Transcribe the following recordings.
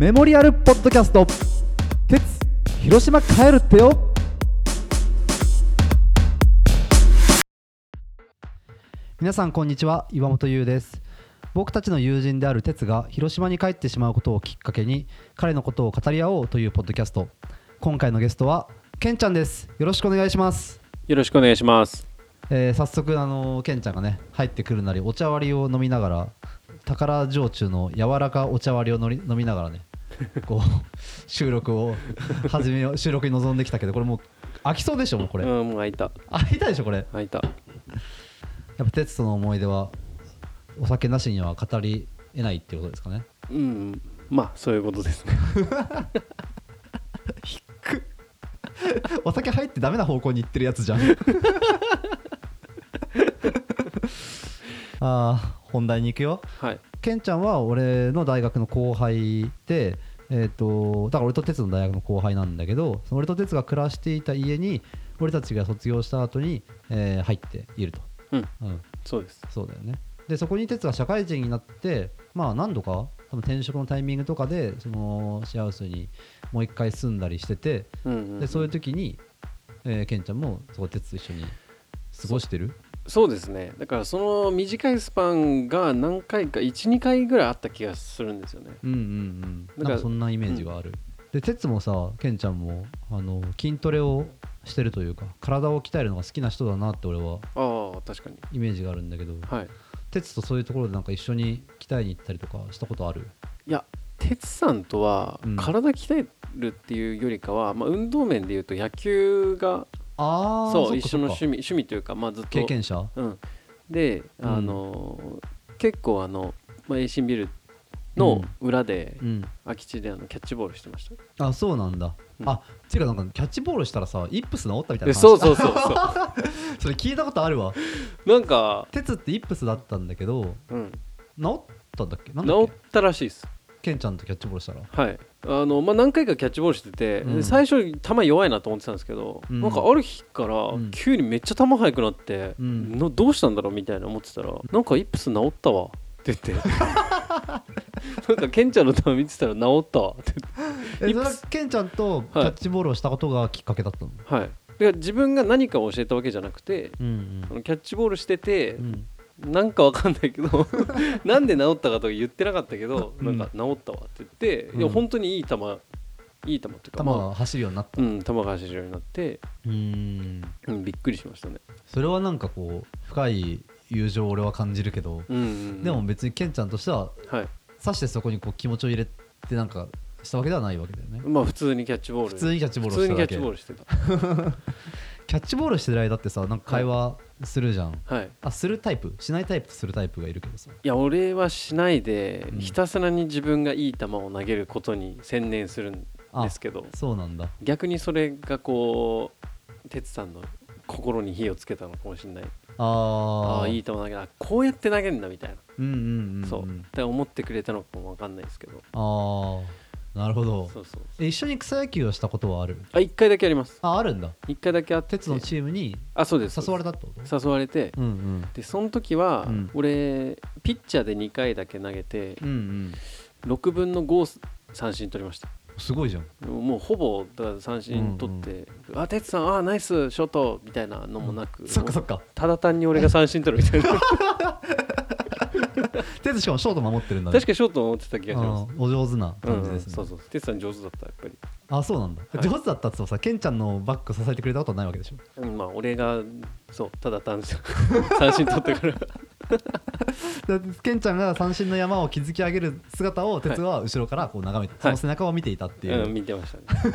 メモリアルポッドキャスト。鉄広島帰るってよ。皆さんこんにちは。岩本優です。僕たちの友人である鉄が広島に帰ってしまうことをきっかけに彼のことを語り合おうというポッドキャスト。今回のゲストはケンちゃんです。よろしくお願いします、よろしくお願いします。えー早速あのケンちゃんがね入ってくるなりお茶割りを飲みながら宝焼酎の柔らかお茶割りをのり飲みながらね こう収録を始めよう 収録に臨んできたけどこれもう飽きそうでしょもうこれ、うん、もう開いた。飽きたでしょこれや開いた。っぱ鉄との思い出はお酒なしには語り得ないっていうことですかねうん、まあ、そういうことですね。お酒入ってダメな方向に行ってるやつじゃんあー本題に行くよはい。ケンちゃんは俺の大学の後輩でえー、とだから俺と哲の大学の後輩なんだけどその俺と哲が暮らしていた家に俺たちが卒業した後に、えー入っていると、うん、うん、そうです。そうだよね。でそこに哲が社会人になってまあ何度か多分転職のタイミングとかでそのシェアハウスにもう一回住んだりしててうん、うん。でそういう時に、えー、ケンちゃんもそこで哲と一緒に過ごしてるそうですね。だから、その短いスパンが何回か、1、2回ぐらいあった気がするんですよね。うんうんうんだからなんかそんなイメージがある、で哲もさケンちゃんもあの筋トレをしてるというか体を鍛えるのが好きな人だなって俺はああ、確かに。イメージがあるんだけどはい。哲とそういうところでなんか一緒に鍛えに行ったりとかしたことある？いや、哲さんとはうん体鍛えるっていうよりかは、まあ、運動面でいうと野球がああそう一緒の趣味趣味というか、まあ、ずっと。経験者？うん、で、うん。あの結構あの、まあ、エイシンビルの裏で、うん。空き地であのキャッチボールしてました。あそうなんだ、うん。あていうかなんかキャッチボールしたらさイップス治ったみたいな話でそうそうそう。そ それ聞いたことあるわ。うなんか、哲ってイップスだったんだけどうん、治ったんだっけ？なんだっけ？治ったらしいですケンちゃんとキャッチボールしたら？はい。あの、まあ、何回かキャッチボールしてて、うん。で最初球弱いなと思ってたんですけど、うん。なんかある日からうん。急にめっちゃ球速くなって、うん。のどうしたんだろうみたいな思ってたらなんかイップス治ったわって言って。なんかケンちゃんの球見てたら治ったわって。えそれはイップス。ケンちゃんとキャッチボールをしたことがきっかけだったの、はい。だから自分が何かを教えたわけじゃなくてうん。あのキャッチボールしてて、うんなんかわかんないけど なんで治ったかとか言ってなかったけど、うん。なんか治ったわって言って、いやうん。本当にいい球いい球っていうか球が走るようになった。まあうん、球が走るようになって、うん。うん、びっくりしましたね、それはなんかこう深い友情を俺は感じるけど、うんうんうん。でも別にケンちゃんとしてははい。さしてそこにこう気持ちを入れてなんかしたわけではないわけだよね。まあ普通にキャッチボール。普通にキャッチボールを普通にキャッチボールしてた キャッチボールしてる間ってさなんか会話するじゃん、はい。あするタイプ？しないタイプとするタイプがいるけどさ。いや俺はしないで、うんひたすらに自分がいい球を投げることに専念するんですけど。そうなんだ。逆にそれがこう哲さんの心に火をつけたのかもしれない。あー。ああいい球投げあこうやって投げるんだみたいな、うんうんうん、うん、そう。って思ってくれたのかも分かんないですけど。ああなるほど。そうそうえ一緒に草野球をしたことはある？あ1回だけあります。ああるんだ。1回だけあって。鉄のチームにあそうです。誘われたってこと？誘われて。うんうん。でその時は、うん。俺ピッチャーで2回だけ投げてうんうん。6分の5三振取りました。すごいじゃん。もうほぼだから三振取って「あ哲さんあナイスショート」みたいなのもなく、そっかそっか。ただ単に俺が三振取るみたいな 鉄しかもショート守ってるんだね。確かショート持ってた気がします。お上手なうんうん感じですね、そうそう。哲さん上手だったやっぱり、あそうなんだ、はい。上手だったって言ってもさケンちゃんのバック支えてくれたことはないわけでしょ。うん、まあ俺がそうただ単に 三振取ったから。ケンちゃんが三振の山を築き上げる姿を鉄は後ろからこう眺めて、その背中を見ていたっていう、うん、見てましたね。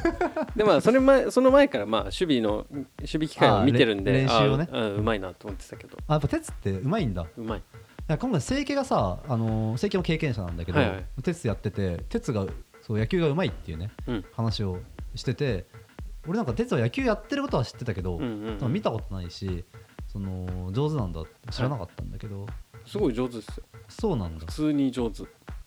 でまあそれ前その前からまあ守備の守備機会を見てるんで練習をね。あうんうまいなと思ってたけど。あやっぱ鉄ってうまいんだ。いうまい。や今回清家がさあの清家も経験者なんだけど、はいはい。鉄やってて鉄がそう野球がうまいっていうねうん。話をしてて俺なんか鉄は野球やってることは知ってたけど、うんうん見たことないしその上手なんだって知らなかったんだけど、すごい上手ですよ。そうなんだ。普通に上手。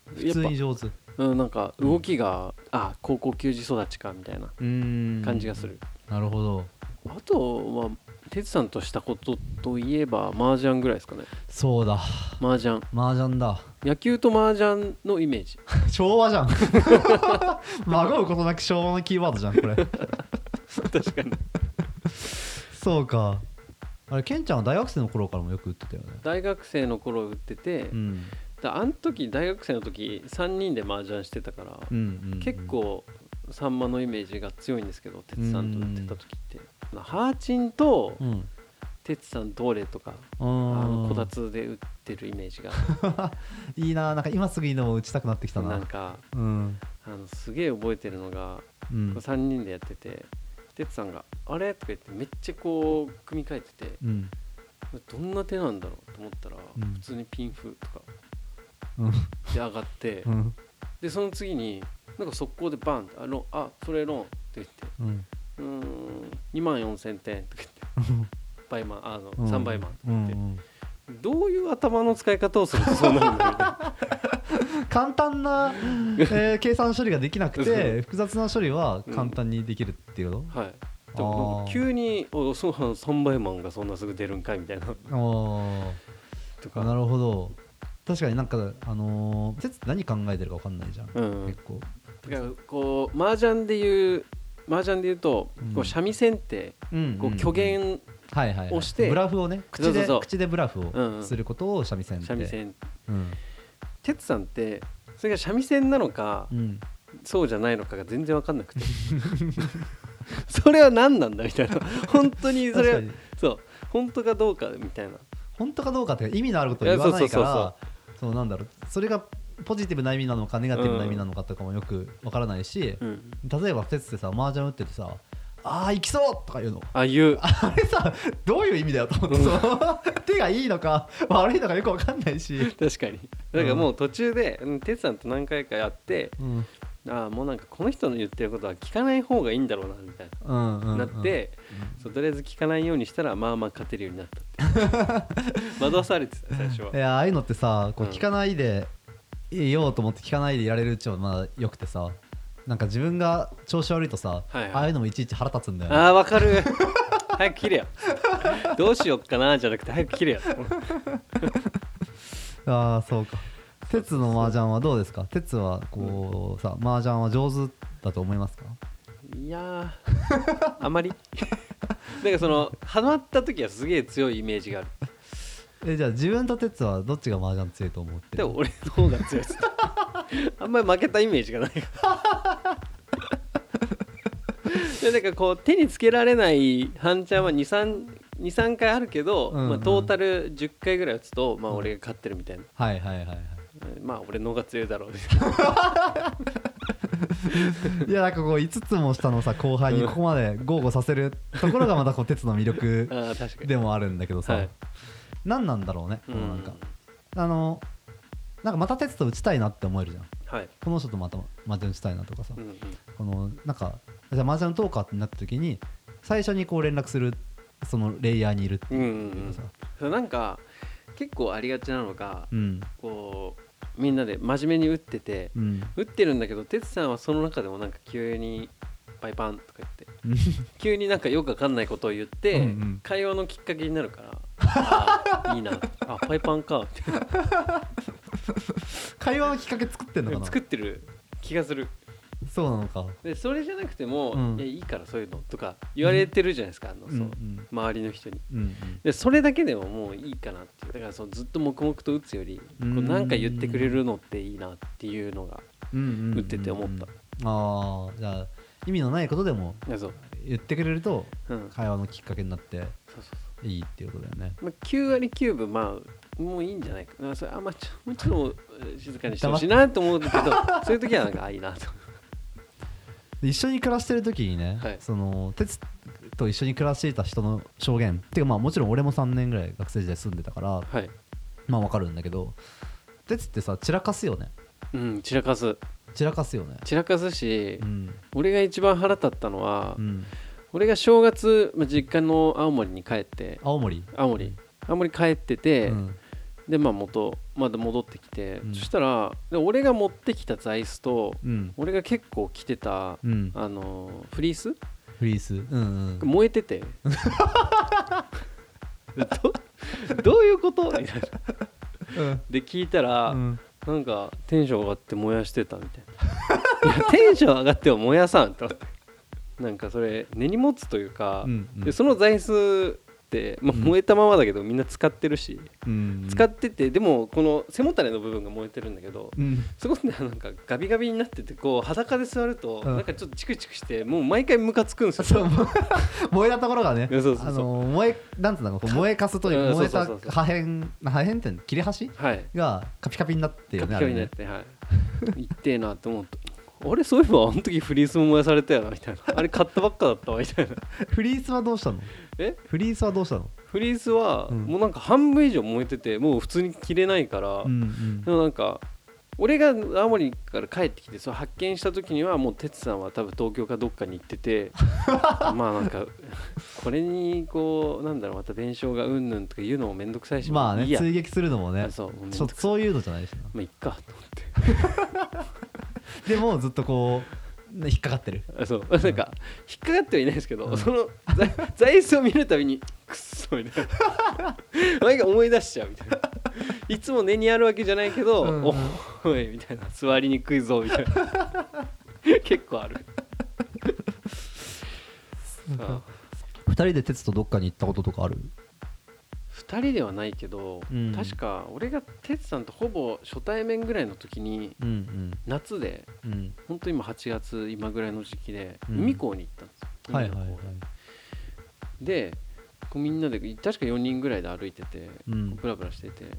普通に上手。ううん、なんか動きが、あ高校球児育ちかみたいな感じがする、なるほど。あとは哲さんとしたことといえば麻雀ぐらいですかね。そうだ。麻雀。麻雀だ。野球と麻雀のイメージ。昭和じゃん。まごうことなく昭和のキーワードじゃんこれ。確かに。そうか。あれケンちゃんは大学生の頃からもよく打ってたよね。大学生の頃打ってて、うん。だあの時大学生の時3人で麻雀してたから、うんうんうん。結構さんまのイメージが強いんですけど哲さんと打ってた時ってハーチンとうん。哲さんどれとかああののこたつで打ってるイメージが。いいななんか今すぐいいのを打ちたくなってきたな。なんかうん。あのすげえ覚えてるのがうん。3人でやってて哲さんが「あれ?」とか言ってめっちゃこう組み替えててうん。どんな手なんだろうと思ったらうん。普通にピンフとかうん。で上がってうん。でその次になんか速攻でバンって「あのあそれロン」って言ってうん「うーん2万4000点」とか言って倍マンあのうん。3倍マンとか言って、うんうん。どういう頭の使い方をするとそうなるんだ 簡単な、えー計算処理ができなくて複雑な処理はうん簡単にできるっていうこはい。でも急に「おそう3倍マンがそんなすぐ出るんかい」みたいな。と、か。ーなるほど。確かになんかあのー、説何考えてるか分かんないじゃん、うん。結構。だからこう麻雀でいう麻雀でいうと、うん。こう三味線ってうんこう虚言はいはいはい、押してブラフをね口で口でブラフをすることを三味線って、三味線。うん。哲さんってそれが三味線なのかうん、そうじゃないのかが全然分かんなくて。それは何なんだみたいな。本当にそれはそう。本当かどうかみたいな。本当かどうかって意味のあることを言わないからそうなんだろう。それがポジティブな意味なのかネガティブな意味なのかとかもよくわからないし、うん。例えば鉄ってさ麻雀打っててさ「あー行きそう!」とか言うの。ああいう。あれさどういう意味だよと思ってさ手がいいのか悪いのかよくわかんないし、確かに。だからもう途中でうん哲さんと何回かやってうん。ああもうなんかこの人の言ってることは聞かない方がいいんだろうなみたいうんうんうんななって、そうとりあえず聞かないようにしたらまあまあ勝てるようになったって 惑わされてた最初は。いやああいうのってさこううん。聞かないでいようと思って聞かないでいられるうちはまだよくてさなんか自分が調子悪いとさ、はいはい。ああいうのもいちいち腹立つんだよね。ああわかる。早く切れよ。どうしよっかなじゃなくて早く切れよ。ああそうか。鉄の麻雀はどうですか？鉄はこうさ麻雀は上手だと思いますか？いやーあまり。なんかそのハマった時はすげえ強いイメージがあるえじゃあ自分と鉄はどっちが麻雀強いと思ってる？でも俺の方が強いです。あんまり負けたイメージがない。でなんかこう手につけられない半チャンは23回あるけど、うんうん。まあ、トータル10回ぐらい打つと、まあ、俺が勝ってるみたいな、はいはいはいはい。まあ俺の方が強いだろう。いやなんかこう5つも下のさ後輩にここまで豪語させるところがまたこう鉄の魅力あー確かに。でもあるんだけどさ、はい何なんだろうねこうのなんか、あのなんかまた鉄と打ちたいなって思えるじゃん。はい、この人とまた麻雀打ちたいなとかさ、うんうん、このなんかじゃあ麻雀打とうかってなった時に最初にこう連絡するそのレイヤーにいるってう。んいううん。うんなんか結構ありがちなのが、うん。こうみんなで真面目に打っててうん。打ってるんだけど哲さんはその中でもなんか急に「バイパン」とか言って。急になんかよくわかんないことを言ってうんうん。会話のきっかけになるからいいな。あパイパンか。会話のきっかけ作ってんのかな？作ってる気がする。そうなのか。でそれじゃなくても、うん。いやいいからそういうのとか言われてるじゃないですか、あのうんうそうん。周りの人に。うんうん。でそれだけでももういいかなってだからそのずっと黙々と打つよりこううんなんか言ってくれるのっていいなっていうのがうんうんうん。うん打ってて思った。ああじゃあ意味のないことでも言ってくれるとうん、会話のきっかけになって。そうそうそいいっていうことだよね。う、まあ、9割9分まあもういいんじゃないか。なそれあんまちょ もうちょっとえー静かにしてほしいなと思うけどそういう時はなんかあいいなと。で一緒に暮らしてる時にね、はい。その鉄と一緒に暮らしていた人の証言。っていうかまあもちろん俺も3年ぐらい学生時代住んでたからはい。まあわかるんだけど鉄ってさ散らかすよね。うん散らかす。散らかすよね。散らかすし、うん。俺が一番腹立ったのは、うん俺が正月、まあ、実家の青森に帰って青森？青森。青森帰ってて、うん。でまあ元まだ戻ってきて、うん。そしたらで俺が持ってきた座椅子とうん。俺が結構着てた、うん。あのフリース？フリース？うんうん。燃えてて。どどういうこと？みたいな。うん。で聞いたら、うん。なんかテンション上がって燃やしてたみたいな。いやテンション上がっても燃やさんとなんかそれ根に持つというか、うんうん。でその座椅子って、まあ、うん。燃えたままだけどみんな使ってるし、うん使っててでもこの背もたれの部分が燃えてるんだけど、うん。そこでなんかガビガビになっててこう裸で座るとうん。なんかちょっとチクチクしてもう毎回ムカつくんですよ。燃えたところがね いやそうそうそう。あの燃えなんつうんだろうこう燃えかすという燃えた破片破片って切れ端はい。がカピカピになってるよカピねカピになって、はい。痛えなって思って俺そういえばあの時フリースも燃やされたよなみたいな。あれ買ったばっかだったわみたいな。フリースはどうしたの？え？フリースはどうしたの？フリースはうん。もうなんか半分以上燃えててもう普通に着れないから、うんうん。でもなんか俺が青森から帰ってきてそう発見した時にはもう哲さんは多分東京かどっかに行ってて まあなんかこれにこうなんだろうまた弁償がうんぬんとか言うのもめんどくさいしまあね追撃するのもね。あそうそういうのじゃないしな。まあいっかと思って でもずっとこうね引っかかってる。あそう。なんか引っかかってはいないですけど、うん。その座 座椅子を見るたびにくっそみたいな。毎回思い出しちゃうみたいな。いつも根にあるわけじゃないけど、うんうん。おいみたいな。座りにくいぞみたいな。結構ある。あ二人で鉄とどっかに行ったこととかある？2人ではないけど、うん。確か俺が哲さんとほぼ初対面ぐらいの時にうん夏でうん。うん本当今8月今ぐらいの時期でうん。海港に行ったんですよ、はいはいはい。海の方で。こうみんなで確か4人ぐらいで歩いててうん。ブラブラしてて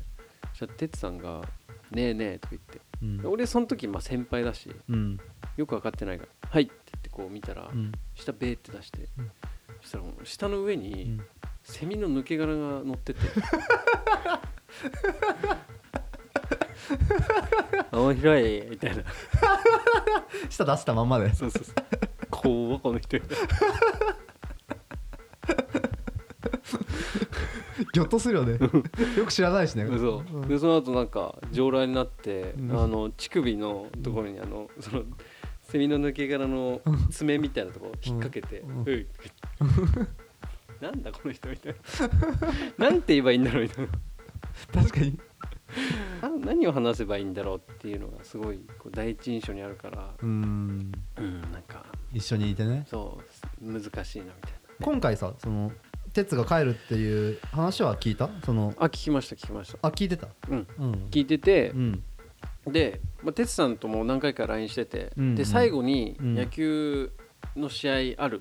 そしたら哲さんが「ねえねえ」とか言って。俺その時まあ先輩だしうん。よく分かってないから「はい」って言ってこう見たらうん。下ベーって出してうん。そしたら下の上うにんセミの抜け殻が乗ってて「面白い」みたいな。舌出したまんまで。そうそうそう。怖っこの人。ギョッとするよね。よく知らないしね。そうでその後なんか上来になって、うん。あの乳首のところにあのそのセミの抜け殻の爪みたいなところ引っ掛けて「うん。ういなんだこの人」みたいな。なんて言えばいいんだろうみたい確かに。な な何を話せばいいんだろうっていうのがすごいこう第一印象にあるから。うん。うんなんか。一緒にいてね。そう難しいなみたいな。今回さその鉄が帰るっていう話は聞いた？そのあ聞きました聞きました。あ聞いてた？うん。うん。聞いててう、ん。で、まあ、哲さんとも何回か LINE してて、うんうん。で最後にうん。野球の試合ある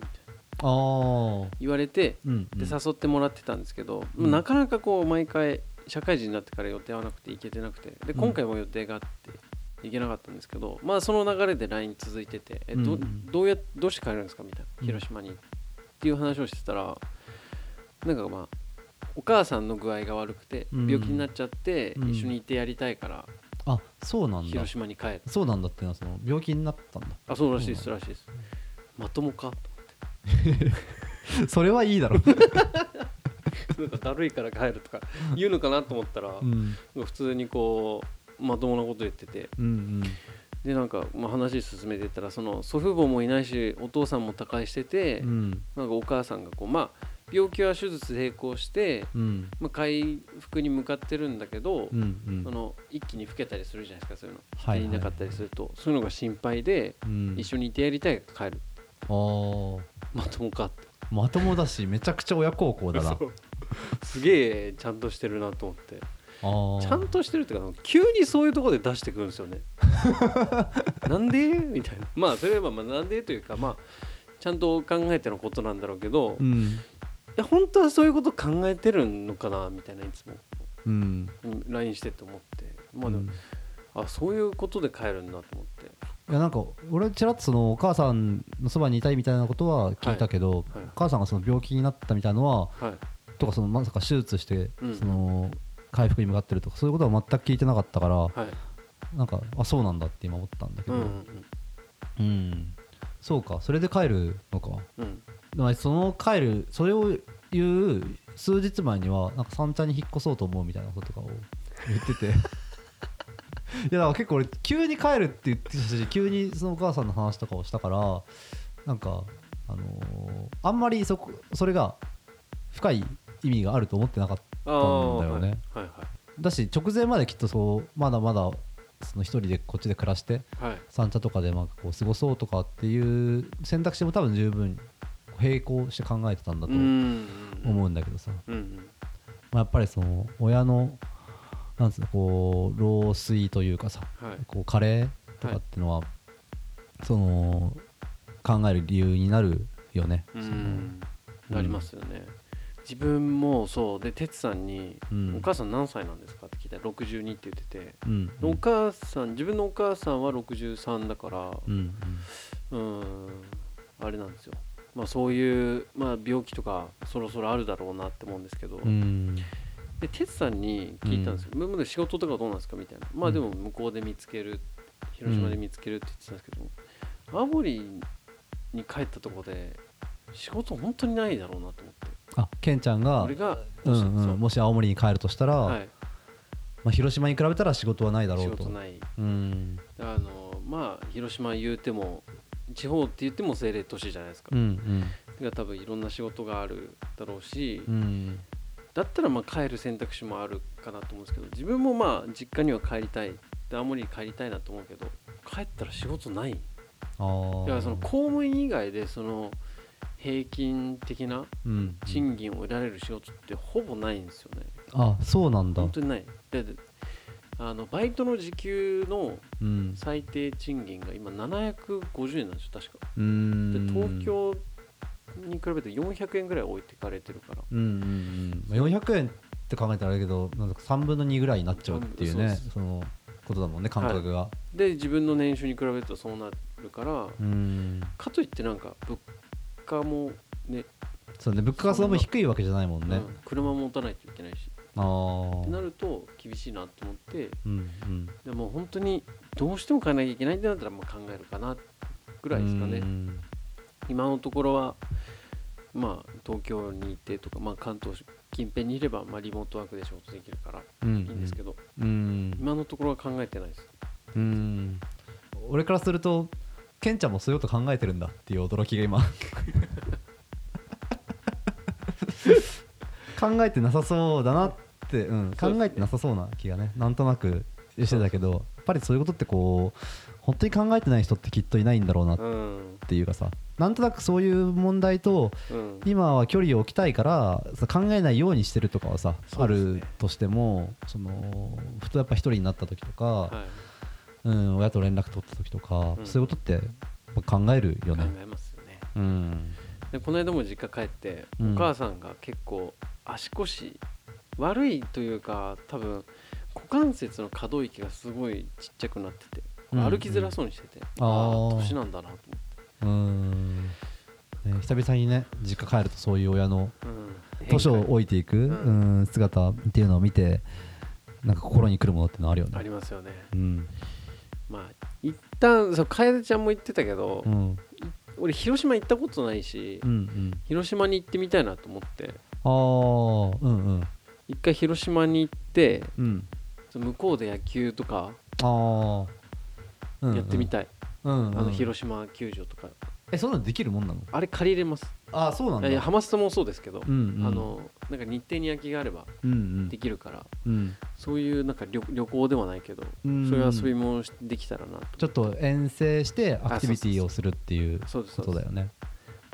言われて、うんで誘ってもらってたんですけど、うん。なかなかこう毎回社会人になってから予定合わなくて行けてなくてでうん。今回も予定があって行けなかったんですけど、まあその流れで LINE 続いててえど,、うんうん。どうやどうして帰るんですかみたいなうん。広島に、っていう話をしてたらなんかまあお母さんの具合が悪くてうん。病気になっちゃってうん。一緒にいてやりたいからあそうなんだ。広島に帰るそうなんだっていうのはその病気になったんだ。あそうらしいですらしいです。まともか それはいいだろ。なんかだるいから帰るとか言うのかなと思ったら、うん。普通にこうまともなこと言ってて。うんうん。でなんか、まあ、話進めてったらその祖父母もいないしお父さんも他界してて、うん。なんかお母さんがこうまあ病気は手術成功して、うん。まあ、回復に向かってるんだけど、うんうん。その一気に老けたりするじゃないですかそういうの。はいはいい。なかったりすると、そういうのが心配で、うん。一緒にいてやりたいから帰るまともかってまともだしめちゃくちゃ親孝行だな。すげえちゃんとしてるなと思って。ちゃんとしてるっていうか急にそういうところで出してくるんですよね。なんで？みたいな。まあそれはまあなんでというかまあちゃんと考えてのことなんだろうけど、いうん。や本当はそういうこと考えてるのかなみたいないつも。うん。うん LINE してって思って。まあでも、うん。あそういうことで帰るんだと思っていやなんか俺ちらっとそのお母さんのそばにいたいみたいなことは聞いたけど、はい。お母さんがその病気になったみたいなのははい。とかそのまさか手術してうん。その回復に向かってるとかそういうことは全く聞いてなかったからはい。なんかあそうなんだって今思ったんだけど。うんうんうん。そうか。それで帰るのか。うん。うんでもその帰るそれを言う数日前にはなんか三茶に引っ越そうと思うみたいなこととかを言ってていやだから結構俺急に帰るって言ってたし急にそのお母さんの話とかをしたからなんかあのーあんまりそこそれが深い意味があると思ってなかったんだよね。はいはいだし直前まできっとそうまだまだその一人でこっちで暮らしてはい。はい三茶とかでまあこう過ごそうとかっていう選択肢も多分十分並行して考えてたんだとうん。思うんだけどさ、うんうん。まあ、やっぱりその親のなんつうのこう老衰というかさはい。こう加齢とかっていうのは、その考える理由になるよね。うん。なりますよね。自分もそうで哲さんにうん。お母さん何歳なんですか?」って聞いたら62って言ってて、うん。お母さん自分のお母さんは63だからうん。うんあれなんですよ。まあそういう、まあ、病気とかそろそろあるだろうなって思うんですけど、うんで哲さんに聞いたんですよ、今まで仕事とかどうなんですか？みたいな。まあでも向こうで見つける広島で見つけるって言ってたんですけど、青森に帰ったところで仕事本当にないだろうなと思って。あケンちゃんが俺がうんそううん、もし青森に帰るとしたら、はい、まあ、広島に比べたら仕事はないだろ仕うと。事ない。うん。あのまあ広島言うても地方って言っても政令都市じゃないですか、うんが多分いろんな仕事があるだろうし、うんうんだったらまあ帰る選択肢もあるかなと思うんですけど自分もまあ実家には帰りたい。で青森に帰りたいなと思うけど帰ったら仕事ない。だからその公務員以外でその平均的なうん賃金を得られる仕事ってほぼないんですよね。あそうなんだ。本当にない。でであのバイトの時給のうん。最低賃金が今750円なんですよ確か。で東京に比べて400円ぐらい置いてかれてるから。うんうんうん。まあ400円って考えたらあれだけどなんか3分の2ぐらいになっちゃうっていうねそうそのことだもんね感覚が、で自分の年収に比べるとそうなるからうん。かといってなんか物価もねそうね物価がその分低いわけじゃないもんね、うん車も持たないといけないし。ああってなると厳しいなと思ってうんうん。でも本当にどうしても買わなきゃいけないってなったらまあ考えるかなぐらいですかね。うん。今のところはまあ東京にいてとか、まあ、関東近辺にいればまあリモートワークで仕事できるからうん。いいんですけど、うん。今のところは考えてないです。うん。俺からするとケンちゃんもそういうこと考えてるんだっていう驚きが今。考えてなさそうだなって、うん、考えてなさそうな気がねなんとなくしてたけどやっぱりそういうことってこう本当に考えてない人ってきっといないんだろうなっうんていうかさなんとなくそういう問題とうん。今は距離を置きたいからさ考えないようにしてるとかはさ、あるとしてもそのふとやっぱ一人になった時とか、はい。うん、親と連絡取った時とか、うん。そういうことって考えるよ考ね。えますよね。うん。でこの間も実家帰って、うん。お母さんが結構足腰悪いというか多分股関節の可動域がすごいちっちゃくなってて、うん歩きづらそうにしてて、あー。ああ年なんだなとうん、ね、久々にね実家帰るとそういう親の思って、うん、年を置いていく、ん。うん、姿っていうのを見てなんか心にくるものっていうのあるよあね。りますよね。うん。まあ一旦そう楓ちゃんも言ってたけど、うん。俺広島行ったことないし、うんうん、広島に行ってみたいなと思って。あーうんうん。一回広島に行ってうん。向こうで野球とかやってみたい、うんうんあの広島球場とか。えそんなのできるもんなの？あれ借りれます。あそうなんだ。いやハマスタもそうですけど、うんうん。あのなんか日程に空きがあればうんうん。できるから、うん。そういうなんか旅旅行ではないけど、うんそういう遊びもできたらなとちょっと遠征してアクティビティをするっていうことだよね。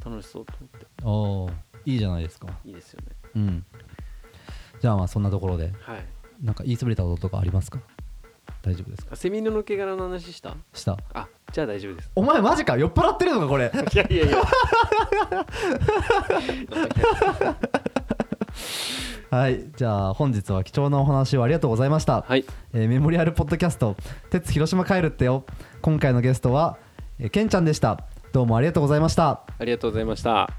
楽しそうと思って。おおいいじゃないですか。いいですよね。うん。じゃあまあそんなところではい。なんか言いそびれたこととかありますか？大丈夫ですか？あセミの抜け殻の話した？した。あじゃあ大丈夫です。お前マジか？酔っ払ってるのかこれ。いやいやいや。はいじゃあ本日は貴重なお話をありがとうございました、はい。えーメモリアルポッドキャスト「鉄広島帰るってよ」今回のゲストは、えー、けんちゃんでした。どうもありがとうございました。ありがとうございました